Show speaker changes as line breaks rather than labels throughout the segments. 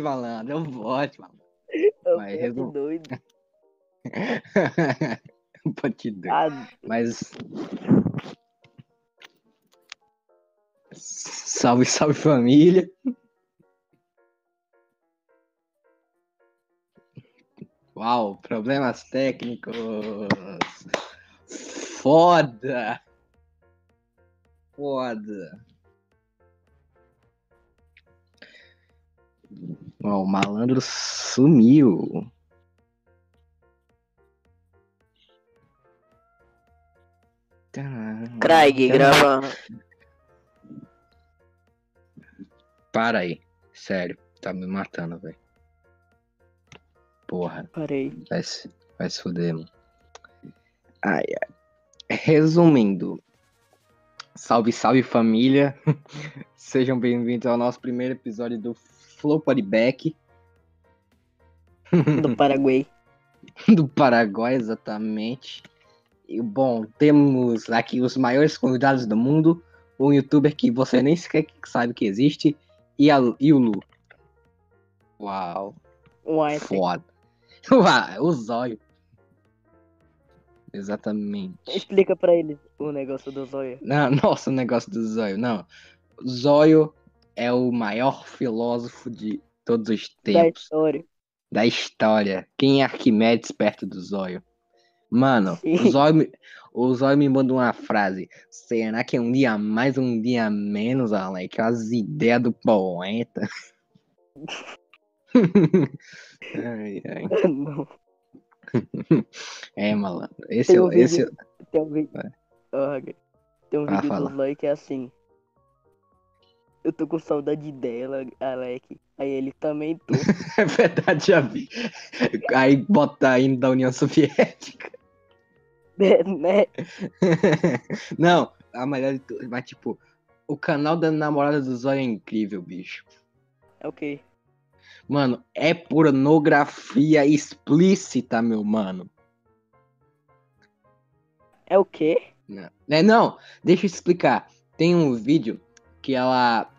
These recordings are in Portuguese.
bot, malandro. É o bot, malandro.
Eu
Mas resum-
doido.
Bot doido.
Ah,
Mas. Salve, salve família. Uau, problemas técnicos. Foda. Foda. Ó, o malandro sumiu.
Craig, gravando.
Para aí. Sério, tá me matando, velho. Porra,
Parei.
vai se, vai se fuder, mano. Ai, ai. Resumindo. Salve, salve família. Sejam bem-vindos ao nosso primeiro episódio do Flow Podback
Do Paraguai.
do Paraguai, exatamente. E, bom, temos aqui os maiores convidados do mundo. Um youtuber que você nem sequer sabe que existe. E, a, e o Lu. Uau.
Uai,
Foda. Uau, o zóio. Exatamente.
explica pra eles o negócio do zóio.
Não, nossa, o negócio do zóio. Não. Zóio é o maior filósofo de todos os
Da
tempos.
história.
da história. Quem é Arquimedes perto do Zóio? Mano,
Sim.
o Zóio, me, o Zóio me manda uma frase. Será que é um dia mais um dia menos, Alec? As ideias do poeta. ai, ai.
Não.
É, malandro. Esse,
Tem
é
um
o-
vídeo-
esse,
Tem um vídeo. Tem um vídeo do Zóio que é assim. Eu tô com saudade dela, Alec. Aí ele também tô.
é verdade, já vi. Aí bota hino da União Soviética.
né?
Não, a melhor de tudo. Mas, tipo, o canal da namorada do Zóio é incrível, bicho.
É o quê?
Mano, é pornografia explícita, meu mano.
É o quê?
Não, é, não deixa eu explicar. Tem um vídeo que ela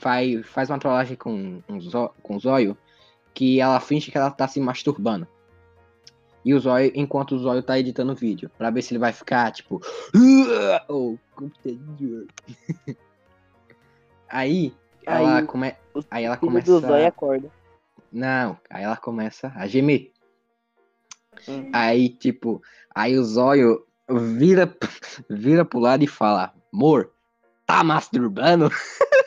vai, faz uma trollagem com, um com o Zóio que ela finge que ela tá se masturbando. E o Zóio, enquanto o Zóio tá editando o vídeo, pra ver se ele vai ficar, tipo... Ou computador. Aí, ela,
Aí,
come...
O
aí ela começa...
do Zóio acorda.
Não, aí ela começa a gemer.
Hum.
Aí, tipo, aí o zóio vira, vira pro lado e fala: Amor, tá masturbando?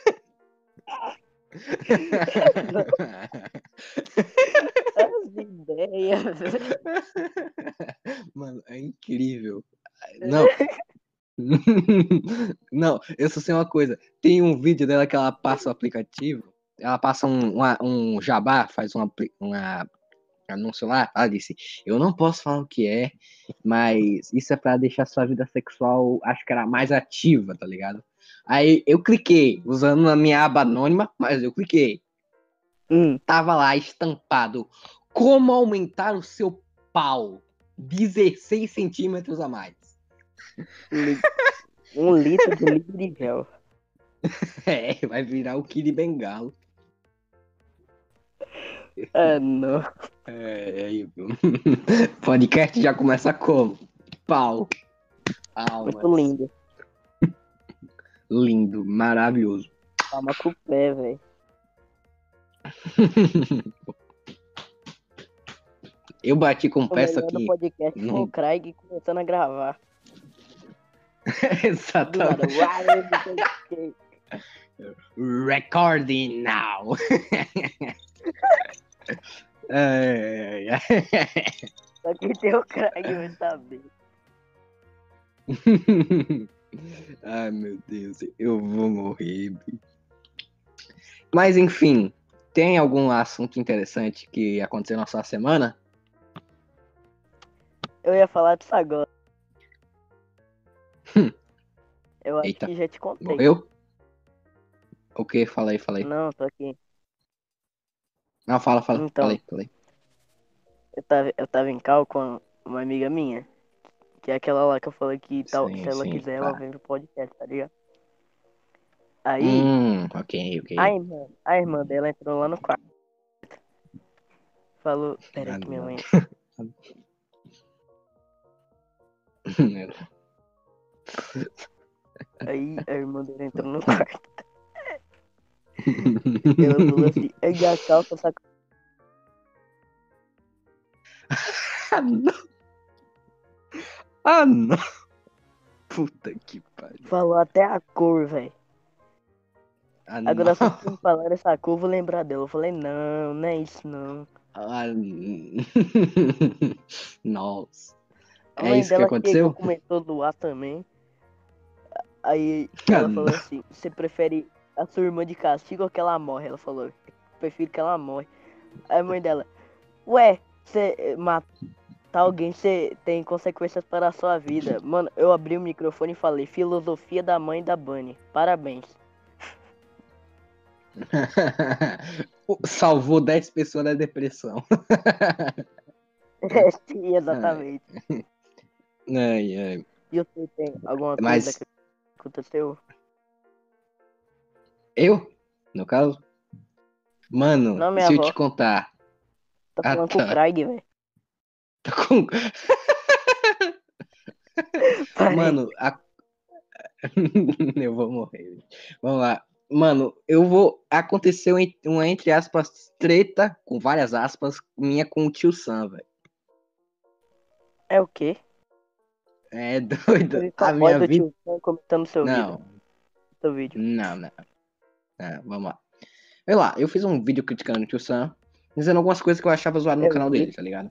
As ideias.
Mano, é incrível. Não. Não, eu só sei uma coisa. Tem um vídeo dela que ela passa o aplicativo. Ela passa um, uma- um jabá, faz uma, uma anúncio lá. Ela disse: Eu não posso falar o que é, mas isso é pra deixar sua vida sexual, acho que era mais ativa, tá ligado? Aí eu cliquei, usando a minha aba anônima, mas eu cliquei.
Hum,
Tava lá estampado: Como aumentar o seu pau 16 centímetros a mais.
um litro de líquido de gel.
É, vai virar o Kid Bengalo.
Ah, não.
É, é aí, viu? Podcast já começa como? Pau. Palmas.
Muito lindo.
Lindo, maravilhoso.
Palma com o pé, velho.
Eu bati com
O melhor do
aqui.
podcast
não-
o Craig começando a gravar.
Exatamente. Recording now.
Só que tem o Craig vai saber.
Ai, meu Deus, eu vou morrer. bicho. Mas enfim, tem algum assunto interessante que aconteceu na sua semana?
Eu ia falar disso agora.
Hum.
Eu acho
Eita.
que já te contei.
Morreu? O que? Fala aí, fala aí.
Não, tô aqui.
Não, fala, fala.
Então.
Fala aí, fala aí.
Eu tava, eu tava em cal com uma amiga minha. Que é aquela lá que eu falei que tal,
Sim,
se ela
sim,
quiser, ela
tá.
vem pro podcast, tá ligado? Aí,
Hum, ok, ok.
a irmã, a irmã dela entrou lá no quarto. Falou, pera
Ah,
que minha mãe. Aí a irmã dela entrou no quarto. Ela falou assim, aí a calça saca.
ah, não. Ah, não. Puta que pariu.
Falou até a cor, velho.
Ah,
Agora só
não.
que me falaram essa cor, eu vou lembrar dela. Eu falei, não, não é isso não.
Ah, Nossa.
A
É isso que aconteceu?
chegou, começou a doar também. Aí
Ah,
ela falou
não.
assim, você prefere a sua irmã de castigo ou que ela morre? Ela falou, prefiro que ela morre. Aí a mãe dela, ué, você matar alguém, você tem consequências para a sua vida. Mano, eu abri o microfone e falei, filosofia da mãe da Bunny. Parabéns.
Salvou 10 pessoas da depressão.
É, sim, exatamente.
Ai, ai.
E você tem alguma coisa
Mas-
que aconteceu?
Eu, no caso? Mano,
Não,
se eu
avó.
te contar.
Tá
Ah,
falando com
tá.
o Craig, velho.
Tá com... Mano, a... eu vou morrer. Vamos lá. Mano, eu vou. Aconteceu uma, entre aspas, treta, com várias aspas, minha com o tio Sam, velho.
É o quê?
É doido. A minha vida.
tio Sam comentando seu
Não,
vídeo. Seu vídeo.
não, não. Não, vamos lá. Olha lá, eu fiz um vídeo criticando o tio Sam, dizendo algumas coisas que eu achava zoado no
Eu
canal
vi.
dele, tá ligado?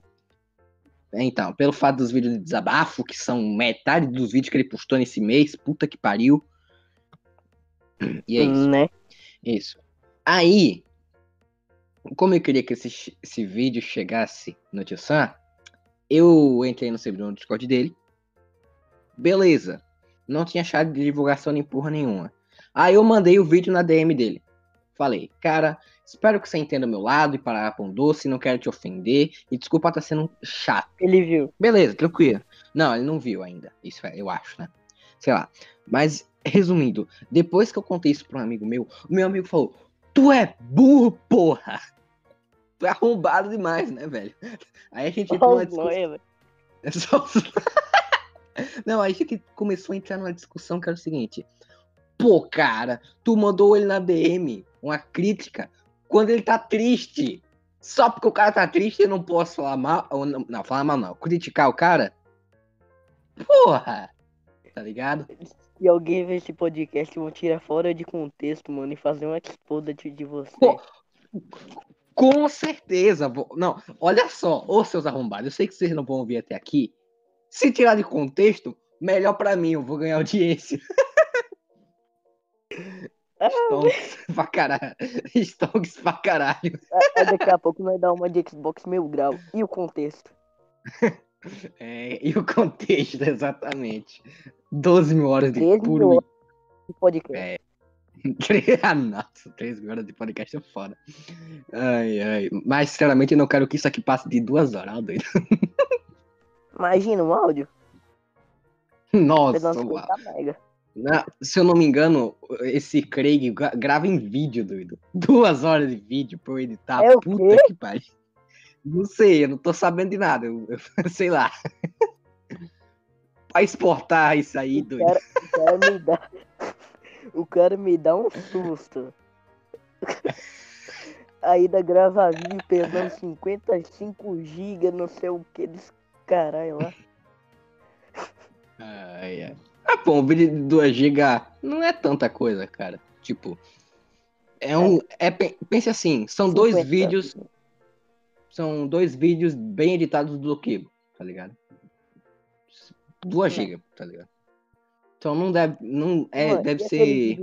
Então, pelo fato dos vídeos de desabafo, que são metade dos vídeos que ele postou nesse mês, puta que pariu. E é isso.
Né?
Isso. Aí, como eu queria que esse, esse vídeo chegasse no Tio Sam, eu entrei no servidor no Discord dele. Beleza. Não tinha chave de divulgação nem porra nenhuma. Aí eu mandei o vídeo na DM dele. Falei, cara, espero que você entenda o meu lado e parar com doce, não quero te ofender. E desculpa estar sendo chato.
Ele viu.
Beleza, tranquilo. Não, ele não viu ainda. Isso é, eu acho, né? Sei lá. Mas, resumindo, depois que eu contei isso pra um amigo meu, o meu amigo falou: Tu é burro, porra! Tu é arrombado demais, né, velho? Aí a gente entrou numa
os
discussão. É só- Não, aí a gente começou a entrar numa discussão que era o seguinte. Pô, cara, tu mandou ele na DM uma crítica quando ele tá triste. Só porque o cara tá triste eu não posso falar mal. Ou não, não, falar mal não. Criticar o cara. Porra! Tá ligado?
Se alguém ver esse podcast, vão tirar fora de contexto, mano, e fazer uma expoda de, de você.
Pô, Com certeza. vou- Não, olha só, ô seus arrombados, eu sei que vocês não vão ouvir até aqui. Se tirar de contexto, melhor pra mim, eu vou ganhar audiência.
Ah,
Stonks pra caralho. Stonks pra caralho.
Aí daqui a pouco nós dar uma de Xbox mil grau. E o contexto?
É, e o contexto, exatamente. 12 mil horas de
13
puro.
de podcast.
É. ah, nossa, 13 mil horas de podcast é foda. Ai, ai. Mas, sinceramente, eu não quero que isso aqui passe de duas horas, doido.
Imagina um áudio.
Nossa,
Pegando
uau.
50 mega.
Na- se eu não me engano, esse Craig gra- grava em vídeo, doido. Duas horas de vídeo pra eu editar.
É o
Puta que pariu. Não sei, eu não tô sabendo de nada. Eu, eu- sei lá. pra exportar isso aí,
O
doido.
cara, o cara me dá. O cara me dá um susto. Ainda grava vídeo pesando 55 GB, não sei o que desse caralho lá.
Ai, ai. Ah, pô, um vídeo de 2 GB não é tanta coisa, cara. Tipo, é um. É, pe- pense assim, são dois
50.
vídeos. São dois vídeos bem editados do Kibo, tá ligado? 2
É.
GB, tá ligado? Então não deve. Não, é,
Mano,
deve ser.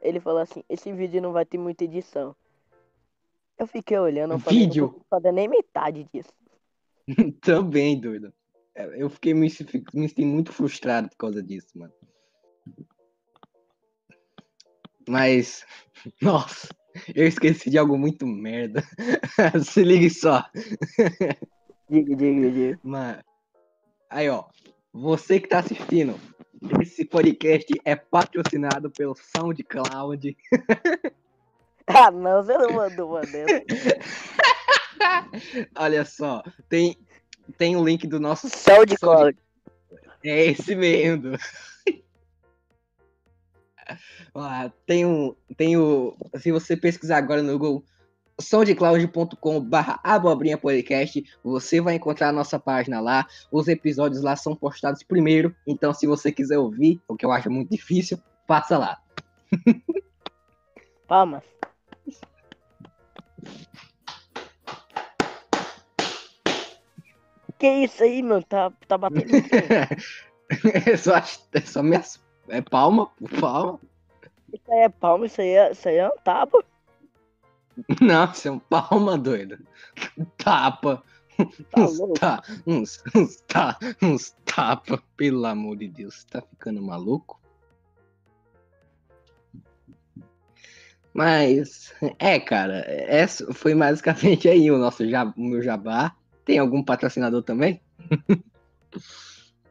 Ele falou assim, esse vídeo não vai ter muita edição. Eu fiquei olhando, eu falei,
Vídeo?
não consigo fazer nem metade disso.
Também, doido. É, Eu fiquei me, me muito frustrado por causa disso, mano. Mas, nossa, eu esqueci de algo muito merda. Se ligue só.
Diga, diga, diga.
Mano, aí ó, você que tá assistindo, Esse podcast é patrocinado pelo SoundCloud.
Ah, não, você não mandou uma dessa.
Olha só, tem, tem o link do nosso
SoundCloud.
É esse mesmo. Ó, tem um, tem o, se você pesquisar agora no Google soundcloud.com barra abobrinha podcast, você vai encontrar a nossa página lá, os episódios lá são postados primeiro, então se você quiser ouvir, o que eu acho muito difícil, passa lá.
Palmas. Que isso aí, mano? Tá, tá batendo.
é só, é só minhas, é palma, palma.
Isso aí é palma, isso aí é, isso aí é um tapa.
Não, isso é um palma, doido. Tapa.
Tá
uns, ta, uns, uns, ta, uns tapa, pelo amor de Deus, tá ficando maluco? Mas, é, cara, essa foi basicamente aí o nosso o meu jabá. Tem algum patrocinador também?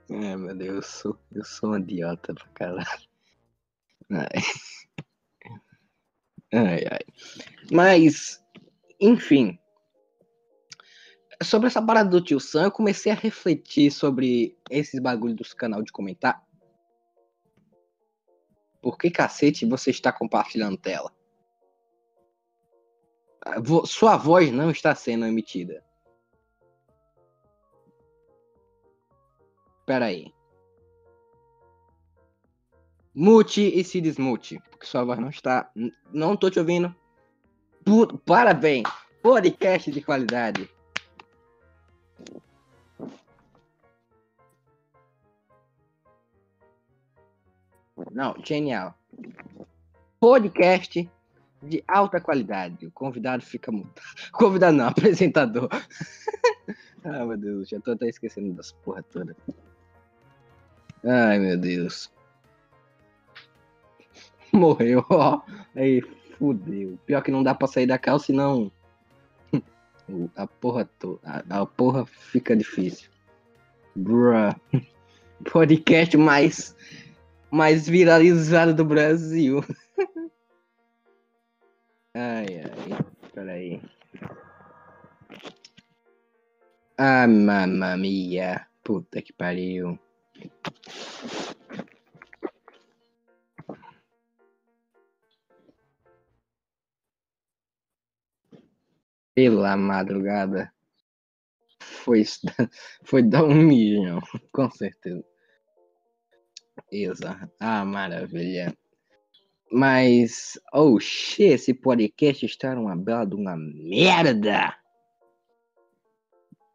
é, meu Deus, eu sou, eu sou um idiota pra caralho. Ai. Ai, ai. Mas, enfim. Sobre essa parada do tio Sam, eu comecei a refletir sobre esses bagulho dos canal de comentar. Por que cacete você está compartilhando tela? Ah, Sua voz não está sendo emitida. Pera aí. Mute e se desmute, porque sua voz não está. Não tô te ouvindo. Pu- Parabéns! Podcast de qualidade. Não, genial. Podcast de alta qualidade. O convidado fica mutado. Convidado não, apresentador. ah, meu Deus, já tô até esquecendo das porra toda. Ai, meu Deus. Morreu, ó. Aí, fudeu. Pior que não dá pra sair da calça, senão. A porra toda. A, a porra fica difícil. Bruh. Podcast mais. Mais viralizado do Brasil. ai, ai. Peraí. Ah, mamma mia. Puta que pariu. Pela madrugada. Foi, foi dar um milhão, com certeza. Isa. Ah, maravilha. Mas, oh shit, esse podcast está uma bela de uma merda.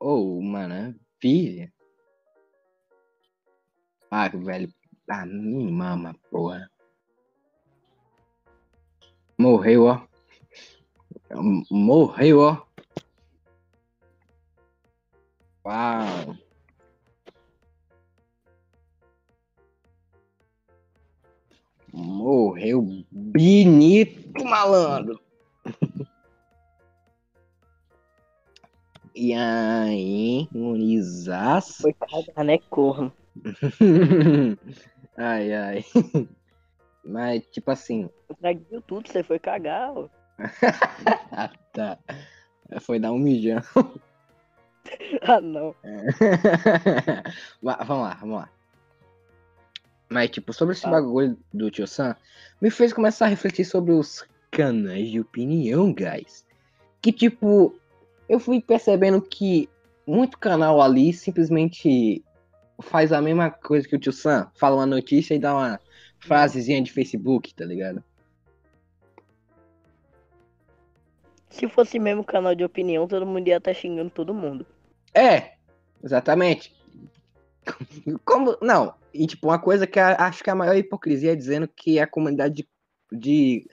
Oh, maravilha. Ah, velho. Ah, me mama, porra. Morreu, ó. Morreu, ó. Uau. Morreu bonito, malandro. E aí, Monizaço?
Foi cagar, né, corno?
ai, ai. Mas, tipo assim.
Tragueu tudo, você foi cagar, ó.
ah, tá. Foi dar um mijão.
Ah, não.
Va- vamos lá, vamos lá. Mas, tipo, sobre esse bagulho do Tio Sam, me fez começar a refletir sobre os canais de opinião, guys. Que, tipo, eu fui percebendo que muito canal ali simplesmente faz a mesma coisa que o Tio Sam. Fala uma notícia e dá uma frasezinha de Facebook, tá ligado?
Se fosse mesmo canal de opinião, todo mundo ia estar xingando todo mundo.
É, exatamente. Como. Não, e tipo, uma coisa que a- acho que a maior hipocrisia é dizendo que a comunidade de, de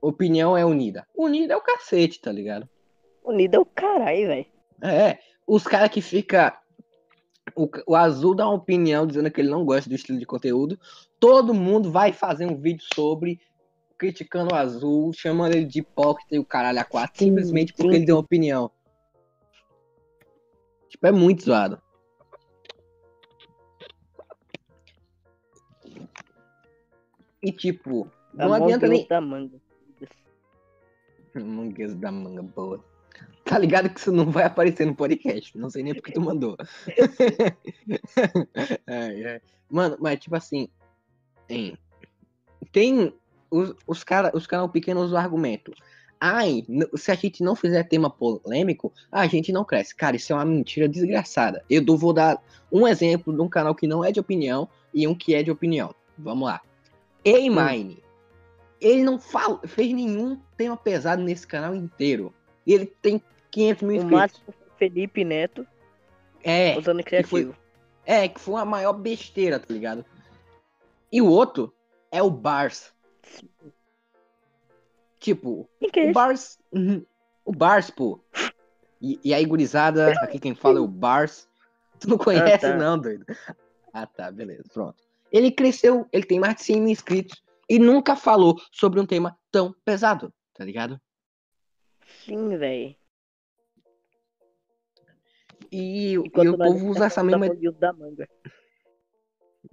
opinião é unida. Unida é o cacete, tá ligado?
Unido é o caralho, velho.
É, os caras que fica. O, o Azul dá uma opinião dizendo que ele não gosta do estilo de conteúdo. Todo mundo vai fazer um vídeo sobre criticando o Azul, chamando ele de hipócrita e o caralho a quatro,
Sim,
simplesmente porque ele deu uma opinião. Tipo, é muito zoado. E tipo, não adianta nem.
da manga.
Mangueiros da manga boa. Tá ligado que isso não vai aparecer no podcast. Não sei nem porque tu mandou. Ai, ai. Mano, mas tipo assim. Tem. Tem os, os caras os canal pequenos o argumento. Ai, se a gente não fizer tema polêmico, a gente não cresce. Cara, isso é uma mentira desgraçada. Eu vou dar um exemplo de um canal que não é de opinião e um que é de opinião. Vamos lá. A-Mine. Ele não fala, fez nenhum tema pesado nesse canal inteiro. Ele tem 500 mil
O
inscritos.
máximo foi Felipe Neto
É,
usando criativo.
é, que foi uma maior besteira, tá ligado? E o outro é o Bars. Tipo,
que é
o? Bars. uhum, O Bars, pô. E, e aí, gurizada, aqui quem fala é o Bars. Tu não conhece,
tá.
não, doido? Ah, tá, beleza, pronto. Ele cresceu, ele tem mais de 100 mil inscritos e nunca falou sobre um tema tão pesado, tá ligado?
Sim, velho.
E, e o povo usa essa mesma.
Da manga.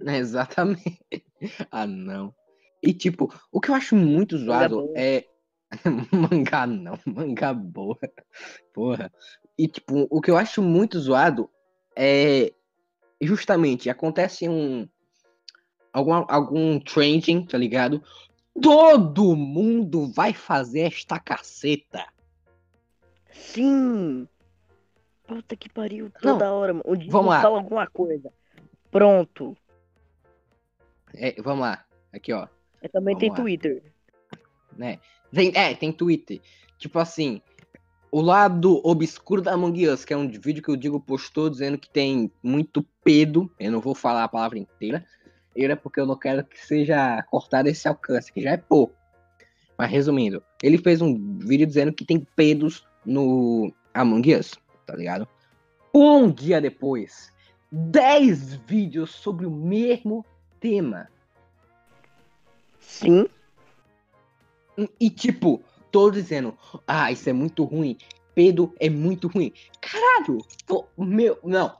Exatamente. ah, não. E tipo, o que eu acho muito zoado é. mangá não, mangá boa. Porra. E tipo, o que eu acho muito zoado é. Justamente, acontece um. Algum, algum trending, tá ligado? Todo mundo vai fazer esta caceta.
Sim! Puta que pariu,
Não,
toda hora, mano. O Diego
vamos lá.
fala alguma coisa. Pronto.
É, vamos lá. Aqui, ó.
Eu também
Vamos
tem
lá.
Twitter.
né? Tem, é, tem Twitter. Tipo assim, o lado obscuro da Among Us, que é um vídeo que o Diego postou dizendo que tem muito pedo. Eu não vou falar a palavra inteira. Era porque eu não quero que seja cortado esse alcance, que já é pouco. Mas resumindo, ele fez um vídeo dizendo que tem pedos no Among Us, tá ligado? Um dia depois, 10 vídeos sobre o mesmo tema.
Sim.
E tipo, todos dizendo, ah, isso é muito ruim. Pedro é muito ruim. Caralho, pô, meu, não.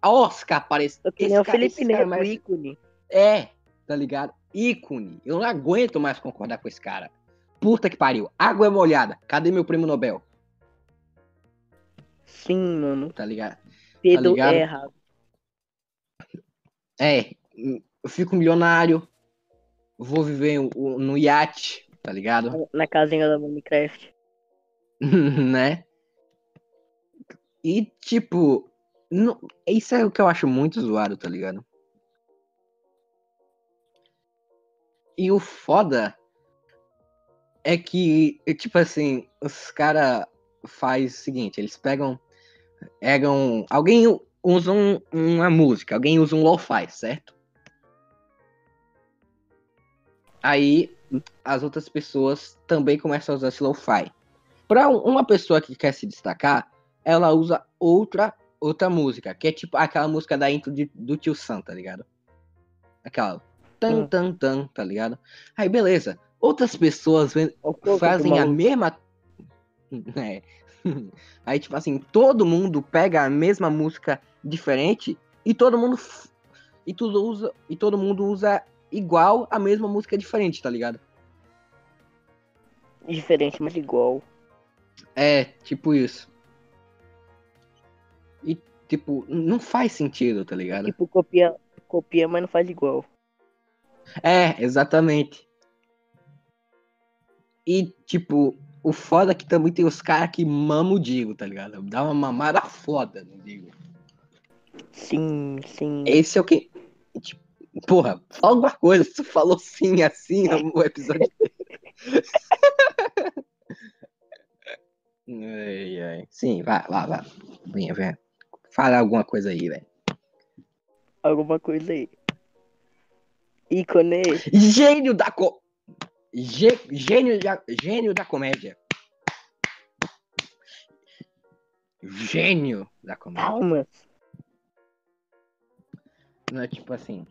A Oscar aparece.
Eu que
esse
nem o Felipe Neto, ícone.
É, tá ligado? Ícone. Eu não aguento mais concordar com esse cara. Puta que pariu. Água é molhada. Cadê meu prêmio Nobel?
Sim, mano.
Tá ligado?
Pedro
ligado?
é errado.
É, eu fico milionário. Vou viver no iate, tá ligado?
Na casinha da Minecraft.
né? E, tipo, não- isso é o que eu acho muito zoado, tá ligado? E o foda é que, tipo assim, os cara faz o seguinte, eles pegam, pegam, alguém usa um- uma música, alguém usa um lo-fi, certo? Aí as outras pessoas também começam a usar esse lo-fi. Um- uma pessoa que quer se destacar, ela usa outra outra música, que é tipo aquela música da intro de- do Tio Sam, tá ligado? Aquela tan
Hum.
tan tan, tá ligado? Aí beleza. Outras pessoas fazem a mesma é. Aí tipo assim, todo mundo pega a mesma música diferente e todo mundo e tudo usa e todo mundo usa igual a mesma música diferente, tá ligado?
Diferente, mas igual.
É, tipo isso. E, tipo, não faz sentido, tá ligado?
Tipo, copia, copia, mas não faz igual.
É, exatamente. E, tipo, o foda é que também tem os caras que mamam o Digo, tá ligado? Dá uma mamada foda no Digo.
Sim, sim.
Esse é o que. Tipo, porra, fala alguma coisa. Tu falou sim assim no episódio ai, ai. Sim, vai, vai, vai. Venha, venha. Fala alguma coisa aí, velho.
Alguma coisa aí. Ícone.
Gênio da co... Gê- Gênio, da... Gênio da comédia. Gênio da comédia.
Palmas.
Não é tipo assim.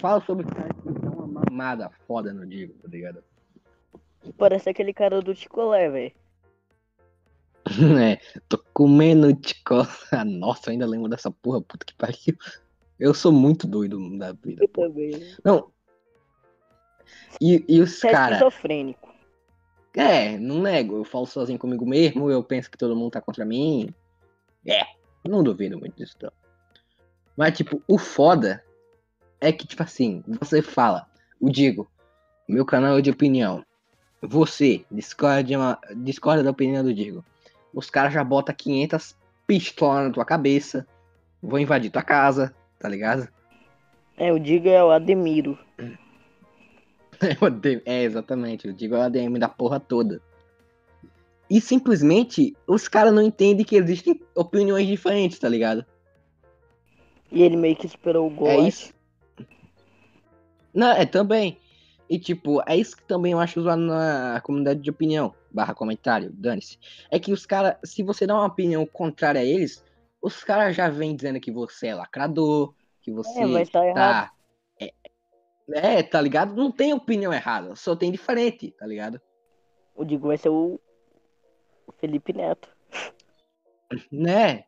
Fala sobre o cara que dá uma mamada foda no Digo, tá ligado?
Parece aquele cara do Ticolé, velho.
É, tô comendo. Ah, Nossa, eu ainda lembro dessa porra, puta que pariu. Eu sou muito doido da vida.
Eu também.
Não. E, e os
Você é
caras.
esquizofrênico.
É, não nego. Eu falo sozinho comigo mesmo, eu penso que todo mundo tá contra mim. É, não duvido muito disso, não. Mas, tipo, o foda é que, tipo assim, você fala, o Digo, meu canal é de opinião. Você discorda, uma, discorda da opinião do Digo. Os caras já botam 500 pistolas na tua cabeça, vão invadir tua casa, tá ligado?
É, o Diga é o Ademiro.
É, exatamente. Eu digo ADM da porra toda. E simplesmente os caras não entendem que existem opiniões diferentes, tá ligado?
E ele meio que esperou o gol.
é isso. Não, é também. E tipo, é isso que também eu acho zoado na comunidade de opinião, barra comentário, dane-se. É que os caras, se você dá uma opinião contrária a eles, os caras já vêm dizendo que você é lacrador, que você
É, tá
tá. É, é, tá ligado? Não tem opinião errada, só tem diferente, tá ligado?
O Digo vai ser o Felipe Neto.
Né?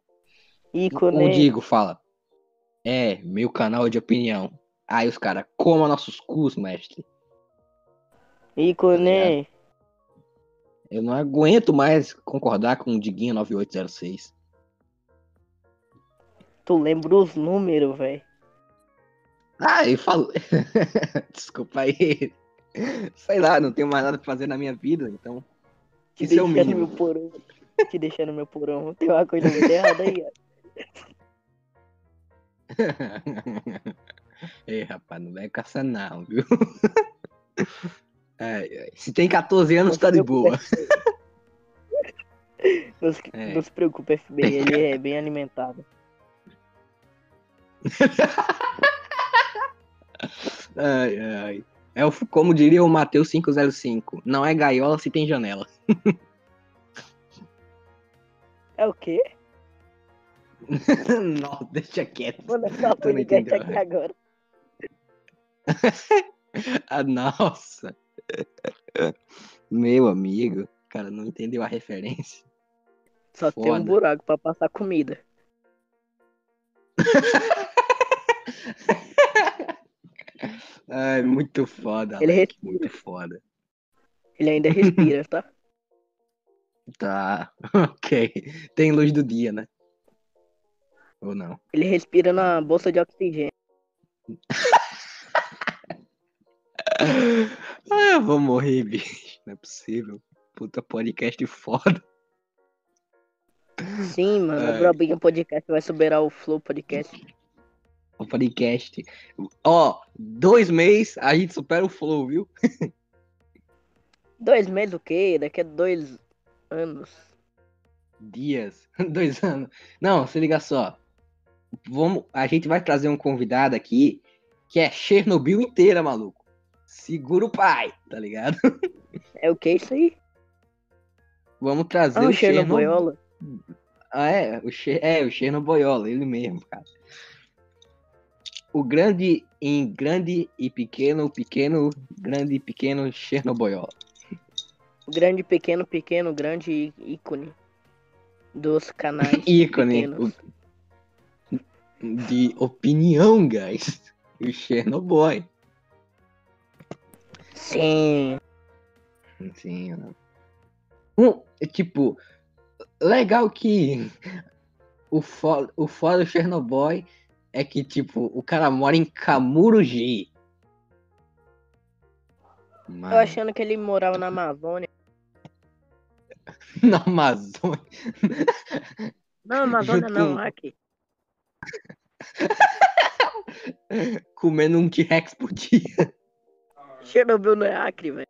Ícone.
O Digo fala. É, meu canal de opinião. Aí os caras, coma nossos cus, mestre.
Ícone.
Eu não aguento mais concordar com o Diguinho 9806.
Tu lembra os números, velho.
Ah, eu falo. Desculpa aí. Sei lá, não tenho mais nada pra fazer na minha vida, então.
Te
Isso é o mínimo.
meu porão. Te deixando meu porão. Tem uma coisa muito errada aí, ó.
Ei, rapaz, não vai caçar não, viu? Ai, ai. Se tem 14 anos,
Não
tá de boa.
FBI. Não se,
É.
não se preocupe, FBI. Ele é bem alimentado.
Ai, ai. É o, como diria o Matheus 505, não é gaiola se tem janela.
É o quê?
não, deixa quieto.
Essa
Tu não
podcast aqui agora.
Ah, nossa. Meu amigo, cara, não entendeu a referência.
Só tem um
Foda.
buraco pra passar comida.
Ai, muito foda,
Ele
Alec,
respira.
muito foda.
Ele ainda respira, tá?
Tá, ok. Tem luz do dia, né? Ou não?
Ele respira na bolsa de oxigênio.
Ah, eu vou morrer, bicho. Não é possível. Puta podcast foda.
Sim, mano.
Ai.
O Brobinho Podcast vai superar o Flow Podcast.
O podcast. Ó, dois meses a gente supera o Flow, viu?
Dois meses o quê? Daqui a dois anos.
Dias. Dois anos. Não, se liga só. Vamos, a gente vai trazer um convidado aqui que é Chernobyl inteira, maluco. Segura o pai, tá ligado?
É o que isso aí?
Vamos trazer
Ah,
o
o
Chernobyl. Ah, é, o Che... é, o Chernobyl, ele mesmo, cara. O grande em grande e pequeno, pequeno, grande e pequeno Chernobyl.
O grande, pequeno, pequeno, grande ícone dos canais
Ícone o- de opinião, guys. O Chernobyl.
Sim.
Sim? Um, é tipo, legal que o foda, o do Chernobyl é que, tipo, o cara mora em Camurugi. Mano,
achando que ele morava na Amazônia.
na Amazônia.
Não, Amazônia
Junto
não, aqui.
comendo um T-Rex por dia.
Chernobyl não é Acre, velho.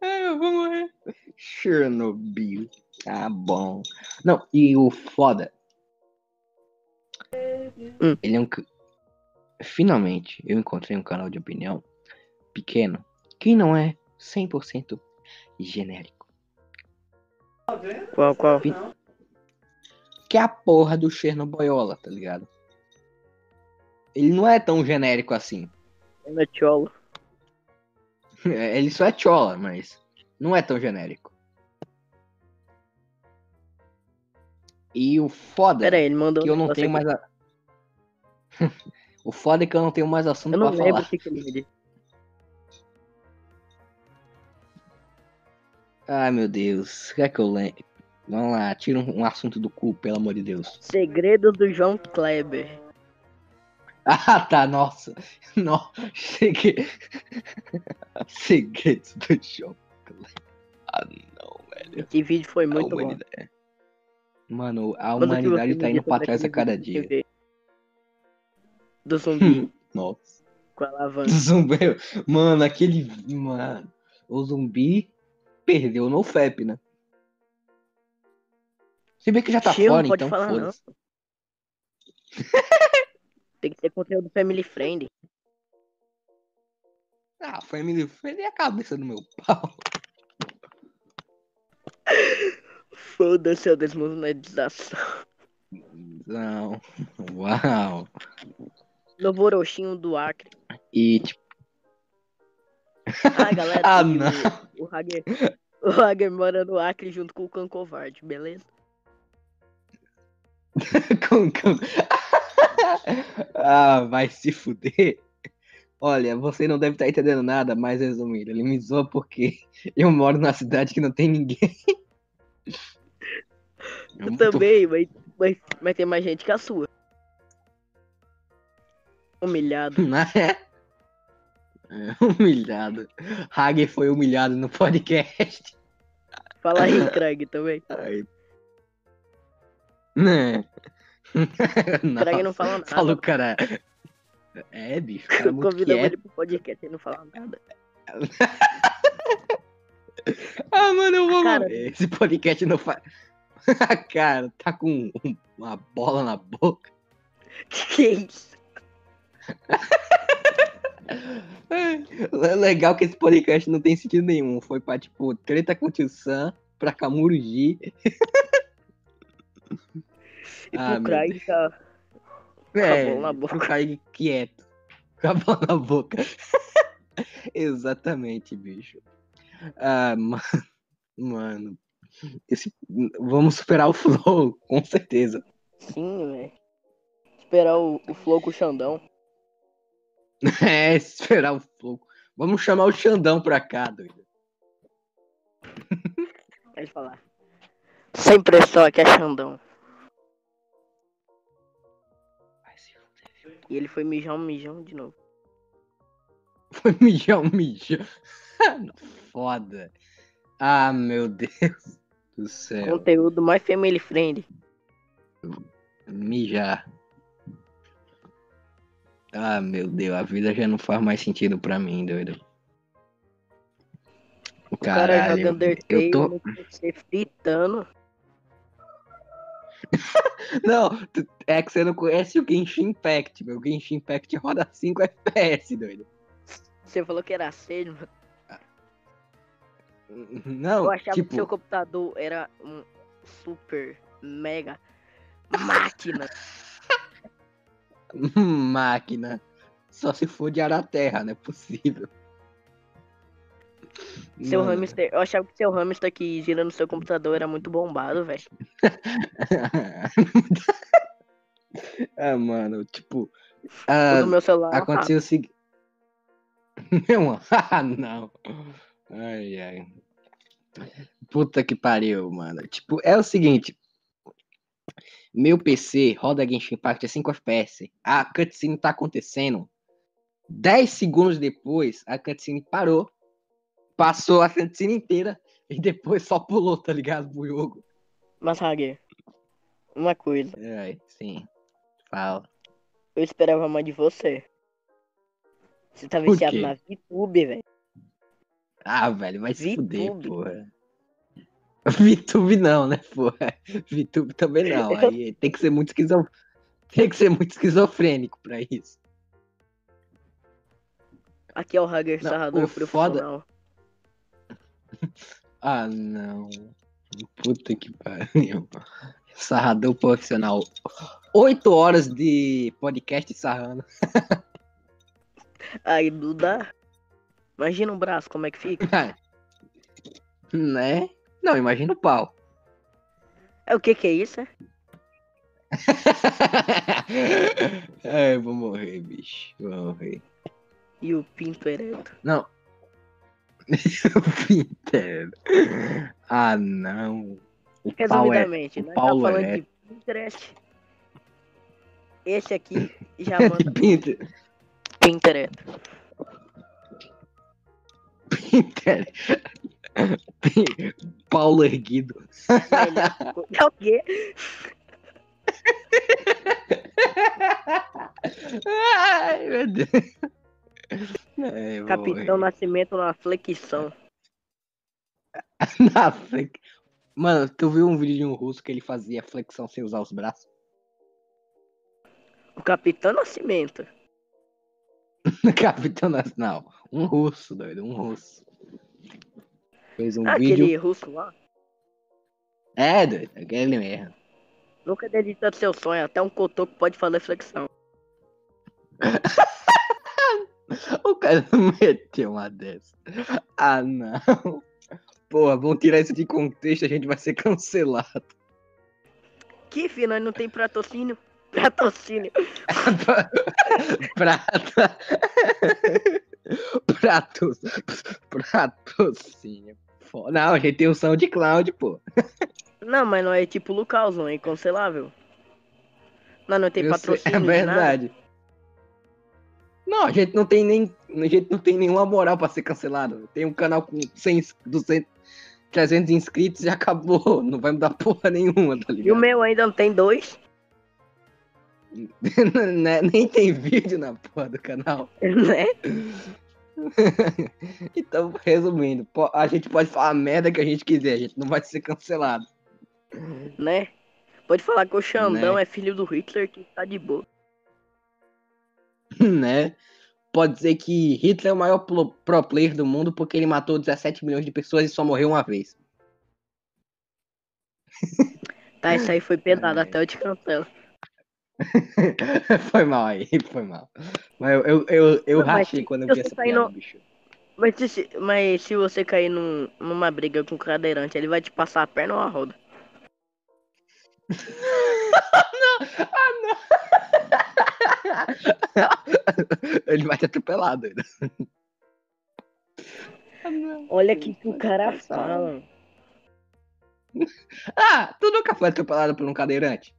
Ah, eu vou morrer. Chernobyl. Tá bom. Não, e o foda.
Hum.
Ele é um. Finalmente, eu encontrei um canal de opinião pequeno que não é 100% genérico.
Qual, qual?
Que é a porra do Chernobyl, tá ligado? Ele não é tão genérico assim.
É no Tiolo.
É, Ele só é chola, mas não é tão genérico. E o foda
Pera aí, ele mandou
que eu não tenho
aqui.
mais a... O foda é que eu não tenho mais assunto
Eu não
pra falar.
o que que ele.
Ai, meu Deus. O que é que eu lembro? Vamos lá, tira um, um assunto do cu, pelo amor de Deus.
Segredos do João Kleber.
Ah, tá, nossa. Nossa, cheguei. Segredos do jogo. Ah, não, velho.
Esse vídeo foi muito bom.
humanidade- Mano, a
Manda o que
humanidade tá indo pra trás a cada dia.
Do zumbi
Nossa.
com a alavanca.
Zumbi. Mano, aquele. Mano. O zumbi perdeu no FEP, né? Se bem que já tá
Tio,
fora, então foda-se.
Tem que ter conteúdo family friendly.
Ah, family friend é a cabeça do meu pau.
Foda-se a desmonetização.
Não. Uau.
Novo Orochinho do Acre.
E, tipo.
Ah, galera,
Ah,
o, o Hager. O Hager mora no Acre junto com o Cão Covarde, beleza?
com, com... ah, vai se fuder. Olha, você não deve estar entendendo nada, mas resumindo, ele me zoa porque eu moro na cidade que não tem ninguém. É
Eu
muito
também, mas, mas, mas tem mais gente que a sua. Humilhado.
Né? É, humilhado. Hager foi humilhado no podcast.
Fala aí, Craig, também.
Ai. Né?
Craig não fala nada.
Falou, cara. É, bicho, cara é
Convidamos ele pro podcast e não fala nada.
Ah, mano, eu vou
Cara.
morrer. Esse podcast não faz. cara, tá com um- uma bola na boca.
Que isso?
É legal que esse podcast não tem sentido nenhum. Foi pra, tipo, treta com o Tio Sam, pra Camurugi.
E
Ah,
pro Craig tá.
É,
bola na boca.
pro Kaique quieto. Com a bola na boca. Exatamente, bicho. Ah, mano. Mano. Esse... Vamos superar o Flow, com certeza.
Sim, velho. Esperar o, o Flow com o Xandão.
É, esperar o Flow. Vamos chamar o Xandão pra cá, doido.
Pode falar. Sem pressão, aqui é Xandão. E ele foi mijar um mijão de novo.
Foi mijão, mijão. Foda. Ah, meu Deus do céu.
Conteúdo mais family friendly.
Mijar. Ah, meu Deus, a vida já não faz mais sentido pra mim, doido.
O cara
eu tô...
PC fritando.
Não, é que você não conhece o Genshin Impact, meu. O Genshin Impact roda 5 FPS, doido.
Você falou que era sério, mano.
Não,
Eu achava
tipo,
que seu computador era um super mega máquina.
máquina. Só se for de Araterra, não é possível.
Seu
Mano.
hamster. Eu achava que seu hamster que gira no seu computador era muito bombado, velho.
ah, mano, tipo. Ah,
meu celular.
aconteceu o seguinte. Não, ah, não. Ai, ai. Puta que pariu, mano. Tipo, é o seguinte. Meu PC roda Genshin Impact a 5 FPS. A cutscene tá acontecendo. 10 segundos depois, a cutscene parou. Passou a cutscene inteira. E depois só pulou, tá ligado? Pro jogo.
Mas, Hager, uma coisa.
Ai, sim. Fala.
Eu esperava mais de você. Você tá viciado na VTube, velho.
Ah, velho, vai se fuder, porra. VTube não, né, porra? VTube também não. Aí tem que ser muito esquizo... Tem que ser muito esquizofrênico pra isso.
Aqui é o Hager
Não,
sarrador
o foda-
profissional.
Ah, não. Puta que pariu. Sarrador profissional. Oito horas de podcast sarrando.
Aí, Duda. Imagina um braço, como é que fica.
né? Não, imagina o pau.
É o que que é isso, é?
Ai, eu vou morrer, bicho. Vou morrer.
E o pinto ereto.
Não. o pinto ereto. Ah, não. O pau é...
Resumidamente,
o Paulo
tá falando
ereto.
de Pinterest. Esse aqui já manda
Pinto.
pinto
Pin- Paulo erguido.
É o quê?
Ai, meu Deus. Ai,
Capitão. Nascimento na flexão.
Na flex- Mano, tu viu um vídeo de um russo que ele fazia flexão sem usar os braços?
O Capitão Nascimento.
Capitão Nacional. Um russo, doido, um russo. Fez um
Ah,
vídeo.
aquele russo lá.
É, doido, aquele mesmo.
Nunca desista do seu sonho. Até um cotoco pode fazer flexão.
O cara meteu uma dessa. Ah, não. Porra, vamos tirar isso de contexto, a gente vai ser cancelado.
Que filho, nós não tem patrocínio. Patrocínio.
Prata. Pratos. Patrocínio. Fo- Não, a gente tem o SoundCloud, pô.
Não, mas não é tipo Lucauzão, é incancelável. Nós não tem
Eu sei,
patrocínio.
É
de nada.
verdade. Não, a gente não tem nem. A gente não tem nenhuma moral pra ser cancelado. Tem um canal com 100, ins- 200, 300 inscritos e acabou. Não vai mudar porra nenhuma, tá
E o
ligado?
meu ainda não tem dois,
Nem tem vídeo na porra do canal.
né?
então, resumindo, a gente pode falar a merda que a gente quiser, a gente não vai ser cancelado.
né? Pode falar que o Xandão
Né?
é filho do Hitler que tá de boa.
né? Pode dizer que Hitler é o maior pro, player do mundo porque ele matou 17 milhões de pessoas e só morreu uma vez.
Tá, isso aí foi pesado,
É.
até eu te cancelo.
foi mal aí, foi mal. Mas eu, eu, eu, eu
Não,
rachei quando eu vi essa piada,
no-
bicho.
Mas se, mas se você cair num- numa briga com o cadeirante, ele vai te passar a perna ou a roda?
Ele vai te atropelar, doido.
Olha aqui que o cara fala.
Ah, tu nunca foi atropelado por um cadeirante?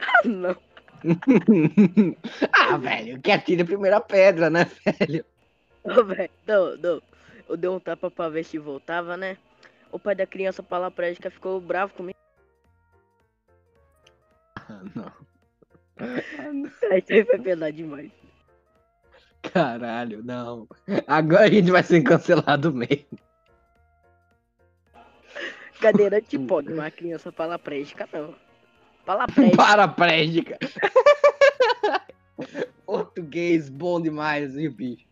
Ah, não.
ah, velho, que atira a primeira pedra, né, velho?
Ô, velho, não, não. Eu dei um tapa pra ver se voltava, né? O pai da criança paraplégica ficou bravo comigo.
Ah, não.
Isso aí foi pesado demais.
Caralho, não. Agora a gente vai ser cancelado mesmo.
Cadeirante pode, mas a criança paraplégica não. Paraplégica.
Paraplégica. Português bom demais, viu, bicho?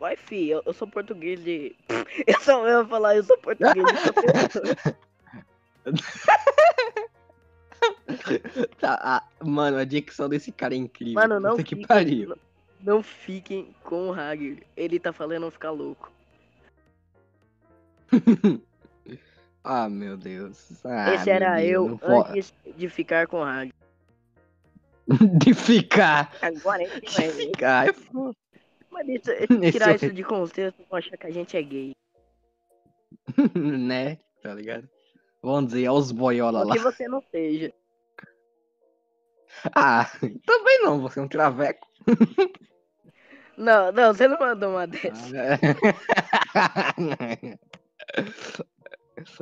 Vai, fi, eu, eu sou português de. Eu sou eu ia falar, eu sou português de.
Tá, ah, mano, a dicção desse cara é incrível.
Mano, não
Puta que
fiquem-
pariu.
Não fiquem com o Hagrid. Ele tá falando ficar louco.
Ah, meu Deus. Ah,
Esse era
Deus,
eu
pode-
antes de ficar com o Hagrid.
De ficar.
Agora ele
De
vai ver.
ficar. é.
Mas isso, tirar isso de contexto vão achar que a gente é gay.
né? Tá ligado? Vamos dizer, olha os boiola lá.
que você não seja.
Ah, também não, você é um traveco.
Não, não, você não mandou uma dessa.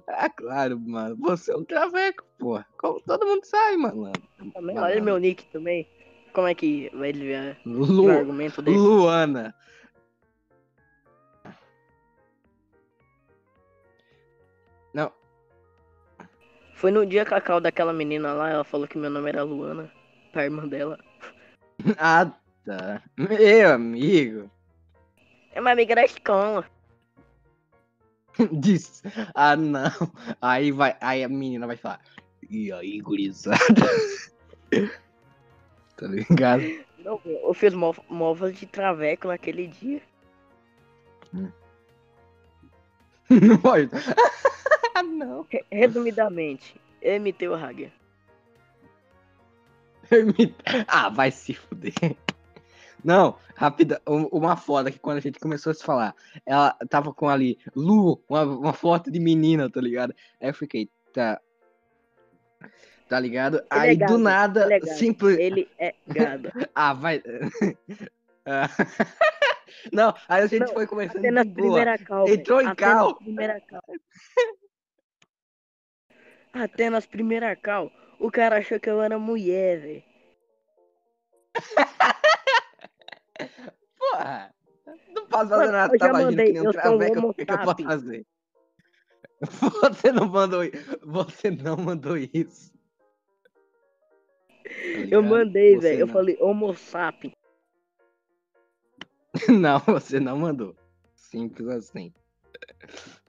É claro, mano. Você é um traveco, porra. Como todo mundo sabe, mano.
Também,
Malandro.
olha meu nick também. Como é que vai ver o
Lu...
argumento dele?
Luana. Não,
Foi no dia cacau daquela menina lá, ela falou que meu nome era Luana. Pra irmã dela.
ah, tá. Meu amigo.
É uma amiga da escola.
Diz. Ah, não. Aí vai. Aí a menina vai falar. E aí, gurizada? tá ligado?
Não, eu fiz mó- móveis de traveco naquele dia.
Não pode. Não.
Re- Resumidamente, imitei o Hager.
ah, vai se fuder. Não, rápida, um- uma foda que quando a gente começou a se falar, ela tava com ali, Lu, uma, uma foto de menina, tá ligado? Aí eu fiquei, tá. Tá ligado?
é
Aí do
gado,
nada,
ele é
simples.
Ele é gado.
Ah, vai. Ah. Não, aí a gente
Não,
foi
nas
de boa.
cal.
Entrou em cal.
primeiras cal. Até nas primeiras cal. O cara achou que eu era mulher, velho.
Porra! Não posso fazer nada, tá
mandei,
que nem um traveco, o que, que eu posso fazer? Você não mandou isso. Você não mandou isso. Tá
Eu mandei, velho. Eu falei homo sapiens.
Não, você não mandou. Simples assim.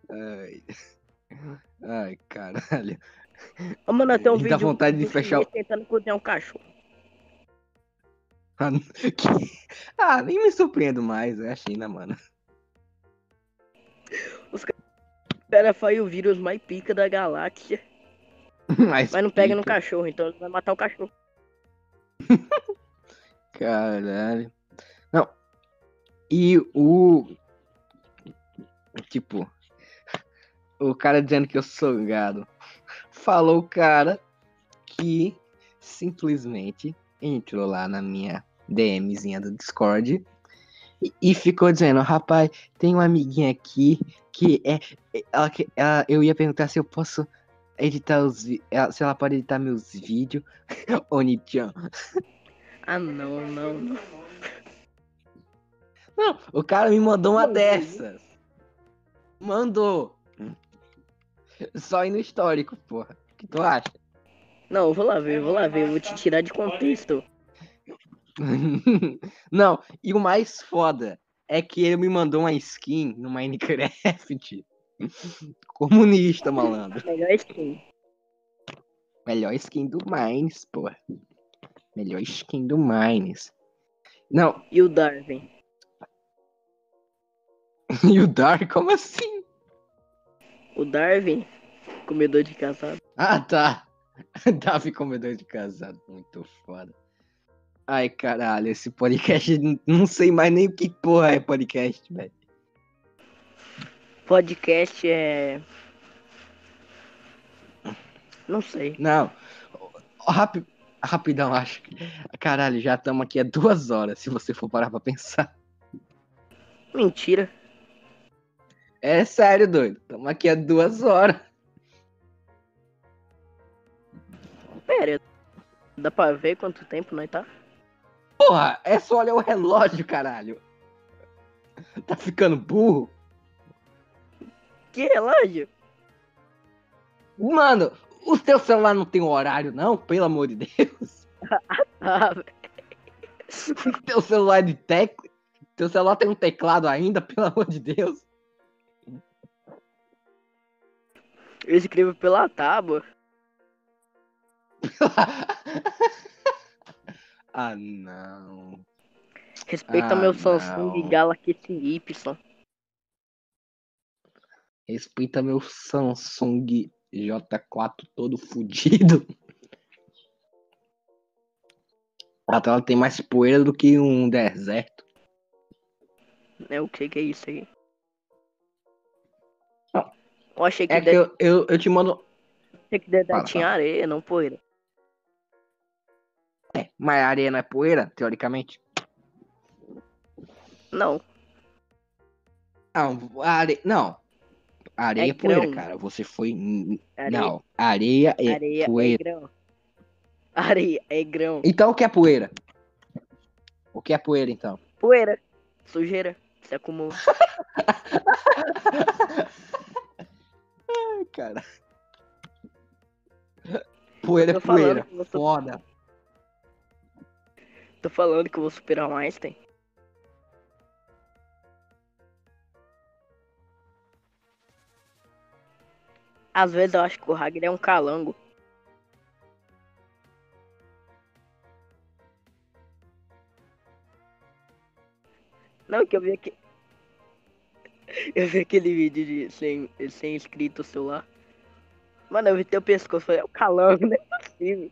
Ai. Ai, caralho.
Ô, mano, até um
Me dá
vídeo
vontade de fechar
tentando cozinhar um cachorro.
Ah, que- Ah, nem me surpreendo mais. É a China, mano.
O cara foi o vírus mais pica da galáxia.
Mas,
Mas não pega no
pica,
cachorro, então ele vai matar o cachorro.
Caralho. Não. E o. Tipo. O cara dizendo que eu sou gado. Falou o cara que simplesmente entrou lá na minha DMzinha do Discord e, e ficou dizendo: rapaz, tem uma amiguinha aqui que é. Ela, que- ela- eu ia perguntar se eu posso editar os ela- se ela pode editar meus vídeos. Oni-chan.
Ah, não, não, não.
Não, o cara me mandou uma dessas. Mandou. Só ir no histórico, porra. O que tu acha?
Não, eu vou lá ver, eu vou lá ver. Eu vou te tirar de contexto.
Não, e o mais foda é que ele me mandou uma skin no Minecraft. Comunista, malandro.
Melhor skin.
Melhor skin do Mines, porra. Melhor skin do Mines. Não,
E o Darwin?
e o Dark, como assim?
O Darwin, comedor de casado.
Ah, tá. Davi comedor de casado, muito foda. Ai, caralho, esse podcast, não sei mais nem o que porra é podcast, velho.
Podcast é. Não sei.
Não, ó, rapi- rapidão, acho que... Caralho, já estamos aqui há duas horas, se você for parar pra pensar.
Mentira.
É sério, doido, estamos aqui há duas horas.
Pera, dá pra ver quanto tempo nós tá?
Porra, é só olhar o relógio, caralho. Tá ficando burro?
Que relógio?
Mano, o teu celular não tem horário, não? Pelo amor de Deus.
Ah, velho.
Teu celular é de tecla. Teu celular tem um teclado ainda, pelo amor de Deus.
eu escrevo pela tábua.
ah, não.
Respeita
Ah,
meu Samsung
não.
Galaxy Y.
Respeita meu Samsung J4 todo fudido. A tela tem mais poeira do que um deserto.
É o que que é isso aí?
Não.
Eu achei que,
É que
deve,
eu, eu, eu te mando.
achei que
Fala,
tinha areia, não poeira.
É, mas a areia não é poeira, teoricamente?
Não,
Não, a areia. Não. A areia é,
É
poeira,
grão.
cara. Você foi. n-
areia,
Não, areia é
areia é
poeira.
grão. Areia é grão.
Então o que é poeira? O que é poeira, então?
Poeira, sujeira, se acumula.
Ai, cara. Poeira é
falando
poeira.
você-
Foda.
Tô falando que vou superar o Einstein. Às vezes eu acho que o Hagrid é um calango. Não, que eu vi aqui. Eu vi aquele vídeo de sem, sem inscrito celular. Mano, eu vi teu pescoço, falei, é o calango, não é possível.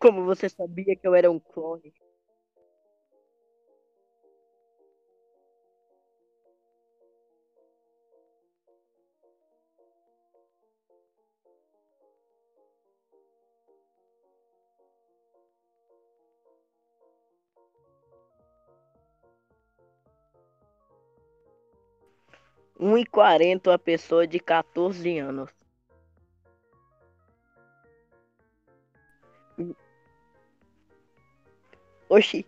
Como você sabia que eu era um clone? Um e quarenta uma pessoa de 14 anos. Oxi.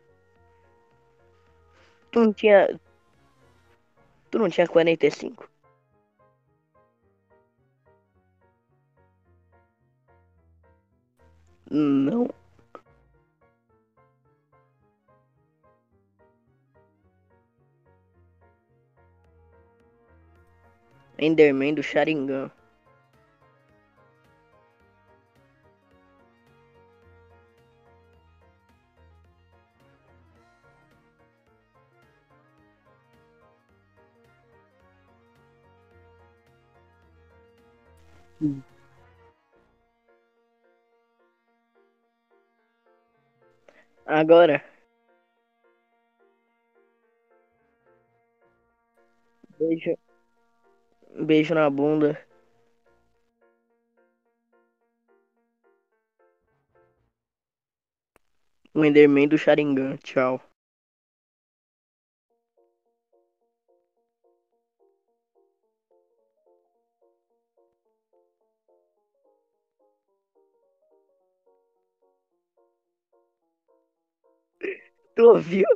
Tu não tinha. Tu não tinha 45? Não. Enderman do Sharingan. Agora. Beijo na bunda. O Enderman do Sharingan. Tchau. Tu ouviu?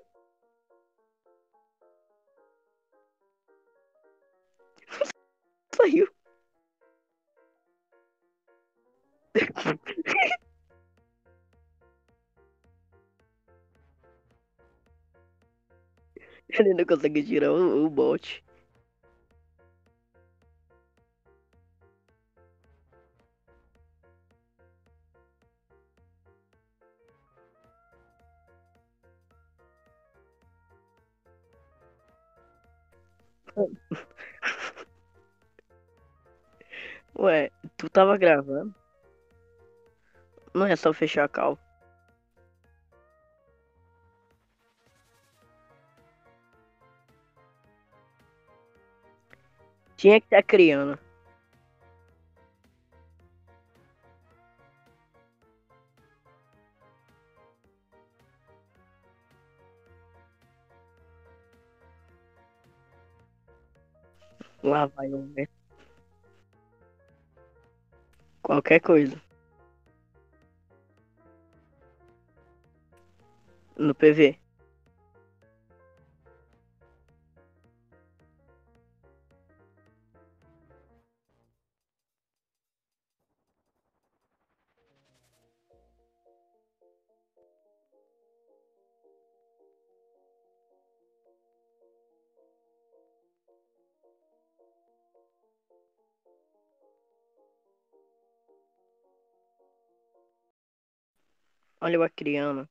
Saiu. Ele não consegue tirar o, o bot. Ué, tu tava gravando? Não é só fechar a cal. Tinha que estar criando. Lá vai um ver. Qualquer coisa. No PV. Olha o Acriano.